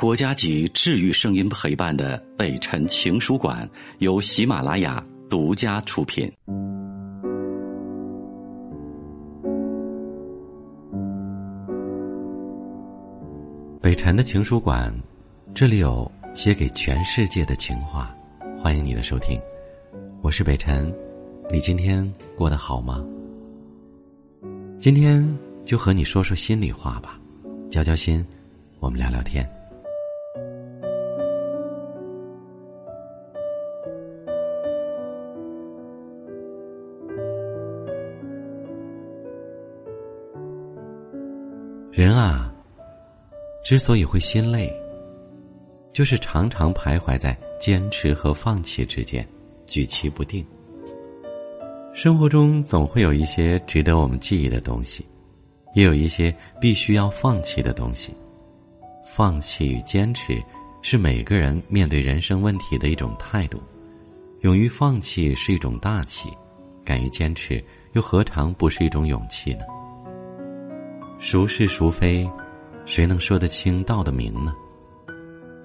国家级治愈声音陪伴的北辰情书馆由喜马拉雅独家出品。北辰的情书馆，这里有写给全世界的情话，欢迎你的收听。我是北辰，你今天过得好吗？今天就和你说说心里话吧，交交心，我们聊聊天。人啊，之所以会心累，就是常常徘徊在坚持和放弃之间，举棋不定。生活中总会有一些值得我们记忆的东西，也有一些必须要放弃的东西。放弃与坚持，是每个人面对人生问题的一种态度。勇于放弃是一种大气，敢于坚持又何尝不是一种勇气呢？孰是孰非，谁能说得清道得明呢？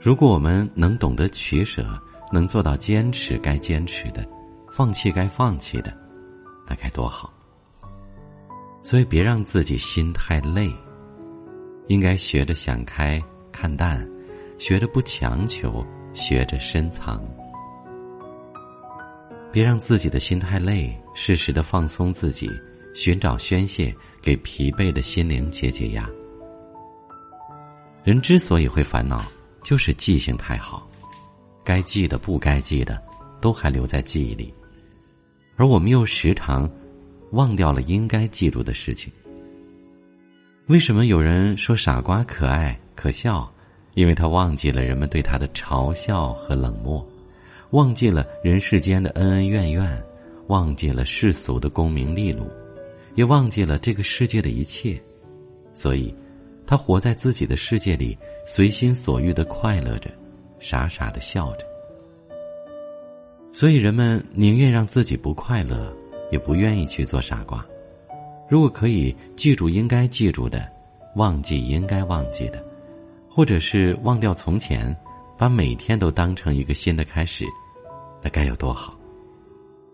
如果我们能懂得取舍，能做到坚持该坚持的，放弃该放弃的，那该多好。所以别让自己心太累，应该学着想开看淡，学着不强求，学着深藏。别让自己的心太累，适时的放松自己。寻找宣泄，给疲惫的心灵解解压。人之所以会烦恼，就是记性太好，该记的、不该记的，都还留在记忆里，而我们又时常忘掉了应该记住的事情。为什么有人说傻瓜可爱可笑？因为他忘记了人们对他的嘲笑和冷漠，忘记了人世间的恩恩怨怨，忘记了世俗的功名利禄。也忘记了这个世界的一切，所以，他活在自己的世界里，随心所欲的快乐着，傻傻的笑着。所以，人们宁愿让自己不快乐，也不愿意去做傻瓜。如果可以记住应该记住的，忘记应该忘记的，或者是忘掉从前，把每天都当成一个新的开始，那该有多好！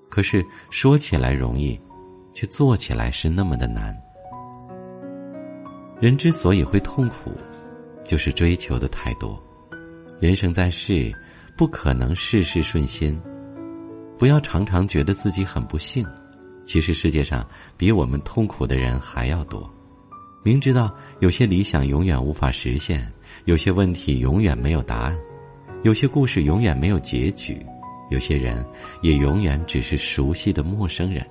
可是说起来容易。却做起来是那么的难。人之所以会痛苦，就是追求的太多。人生在世，不可能事事顺心。不要常常觉得自己很不幸，其实世界上比我们痛苦的人还要多。明知道有些理想永远无法实现，有些问题永远没有答案，有些故事永远没有结局，有些人也永远只是熟悉的陌生人。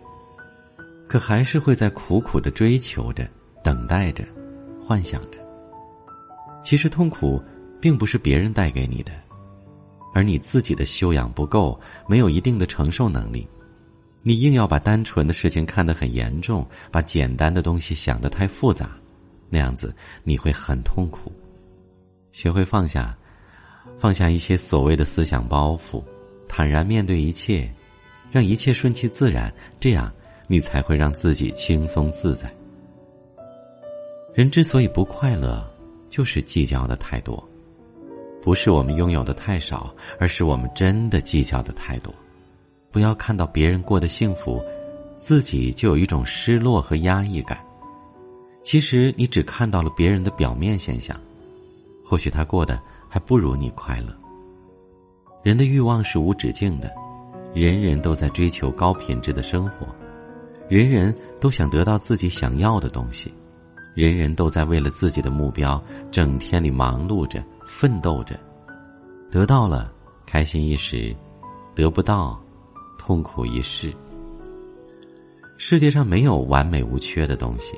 可还是会在苦苦的追求着、等待着、幻想着。其实痛苦并不是别人带给你的，而你自己的修养不够，没有一定的承受能力。你硬要把单纯的事情看得很严重，把简单的东西想得太复杂，那样子你会很痛苦。学会放下，放下一些所谓的思想包袱，坦然面对一切，让一切顺其自然，这样。你才会让自己轻松自在。人之所以不快乐，就是计较的太多，不是我们拥有的太少，而是我们真的计较的太多。不要看到别人过得幸福，自己就有一种失落和压抑感。其实你只看到了别人的表面现象，或许他过得还不如你快乐。人的欲望是无止境的，人人都在追求高品质的生活。人人都想得到自己想要的东西，人人都在为了自己的目标整天里忙碌着、奋斗着。得到了，开心一时；得不到，痛苦一世。世界上没有完美无缺的东西，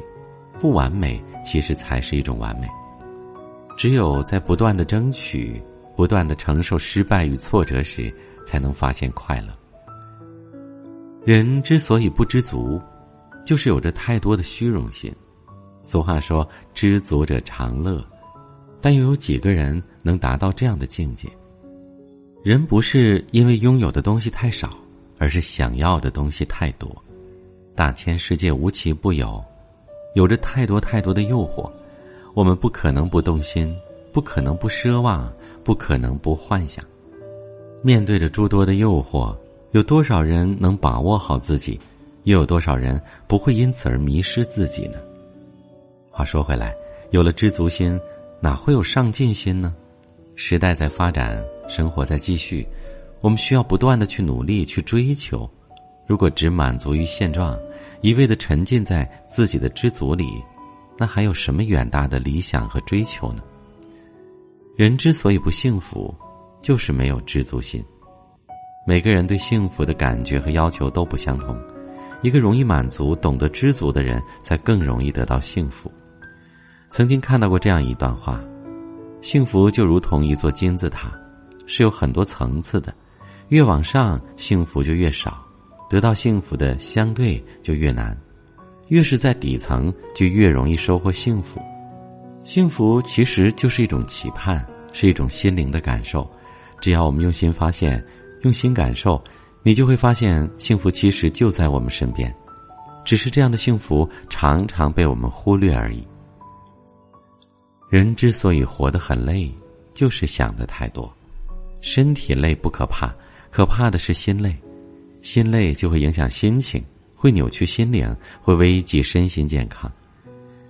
不完美其实才是一种完美。只有在不断的争取、不断的承受失败与挫折时，才能发现快乐。人之所以不知足，就是有着太多的虚荣心。俗话说：“知足者常乐。”但又有几个人能达到这样的境界？人不是因为拥有的东西太少，而是想要的东西太多。大千世界无奇不有，有着太多太多的诱惑，我们不可能不动心，不可能不奢望，不可能不幻想。面对着诸多的诱惑，有多少人能把握好自己？又有多少人不会因此而迷失自己呢？话说回来，有了知足心，哪会有上进心呢？时代在发展，生活在继续，我们需要不断的去努力去追求。如果只满足于现状，一味的沉浸在自己的知足里，那还有什么远大的理想和追求呢？人之所以不幸福，就是没有知足心。每个人对幸福的感觉和要求都不相同。一个容易满足、懂得知足的人，才更容易得到幸福。曾经看到过这样一段话：幸福就如同一座金字塔，是有很多层次的，越往上，幸福就越少，得到幸福的相对就越难；越是在底层，就越容易收获幸福。幸福其实就是一种期盼，是一种心灵的感受。只要我们用心发现，用心感受。你就会发现，幸福其实就在我们身边，只是这样的幸福常常被我们忽略而已。人之所以活得很累，就是想的太多。身体累不可怕，可怕的是心累。心累就会影响心情，会扭曲心灵，会危及身心健康。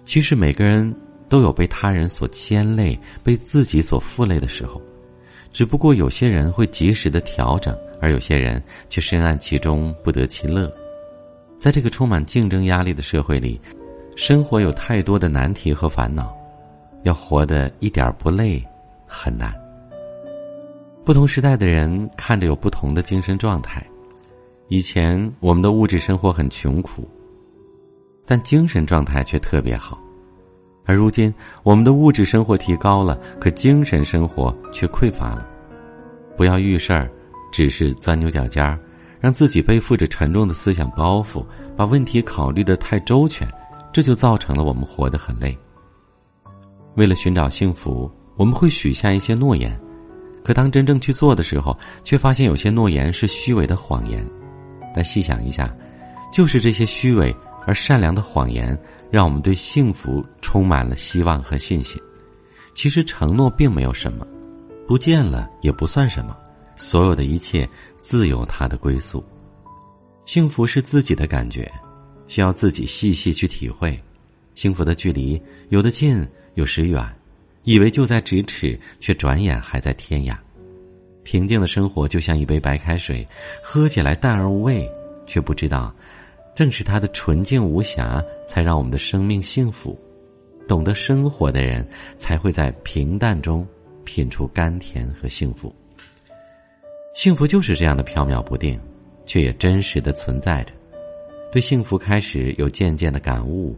其实每个人都有被他人所牵累、被自己所负累的时候，只不过有些人会及时的调整。而有些人却深谙其中，不得其乐。在这个充满竞争压力的社会里，生活有太多的难题和烦恼，要活得一点不累很难。不同时代的人看着有不同的精神状态。以前我们的物质生活很穷苦，但精神状态却特别好；而如今我们的物质生活提高了，可精神生活却匮乏了。不要遇事儿。只是钻牛角尖儿，让自己背负着沉重的思想包袱，把问题考虑的太周全，这就造成了我们活得很累。为了寻找幸福，我们会许下一些诺言，可当真正去做的时候，却发现有些诺言是虚伪的谎言。但细想一下，就是这些虚伪而善良的谎言，让我们对幸福充满了希望和信心。其实承诺并没有什么，不见了也不算什么。所有的一切自有它的归宿，幸福是自己的感觉，需要自己细细去体会。幸福的距离有的近，有时远，以为就在咫尺，却转眼还在天涯。平静的生活就像一杯白开水，喝起来淡而无味，却不知道，正是它的纯净无瑕，才让我们的生命幸福。懂得生活的人，才会在平淡中品出甘甜和幸福。幸福就是这样的飘渺不定，却也真实的存在着。对幸福开始有渐渐的感悟，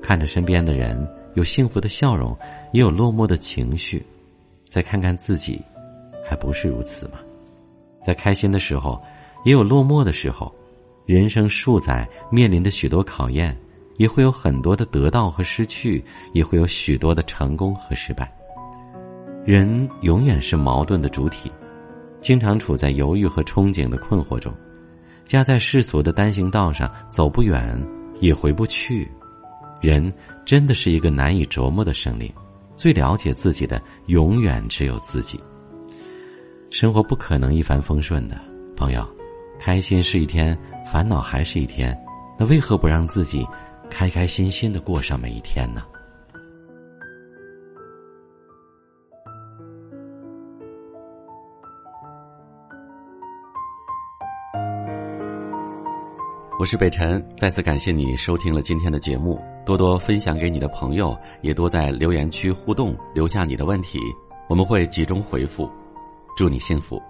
看着身边的人有幸福的笑容，也有落寞的情绪，再看看自己，还不是如此吗？在开心的时候，也有落寞的时候。人生数载，面临着许多考验，也会有很多的得到和失去，也会有许多的成功和失败。人永远是矛盾的主体。经常处在犹豫和憧憬的困惑中，夹在世俗的单行道上，走不远也回不去。人真的是一个难以琢磨的生灵，最了解自己的永远只有自己。生活不可能一帆风顺的，朋友，开心是一天，烦恼还是一天，那为何不让自己开开心心的过上每一天呢？我是北辰，再次感谢你收听了今天的节目，多多分享给你的朋友，也多在留言区互动，留下你的问题，我们会集中回复。祝你幸福。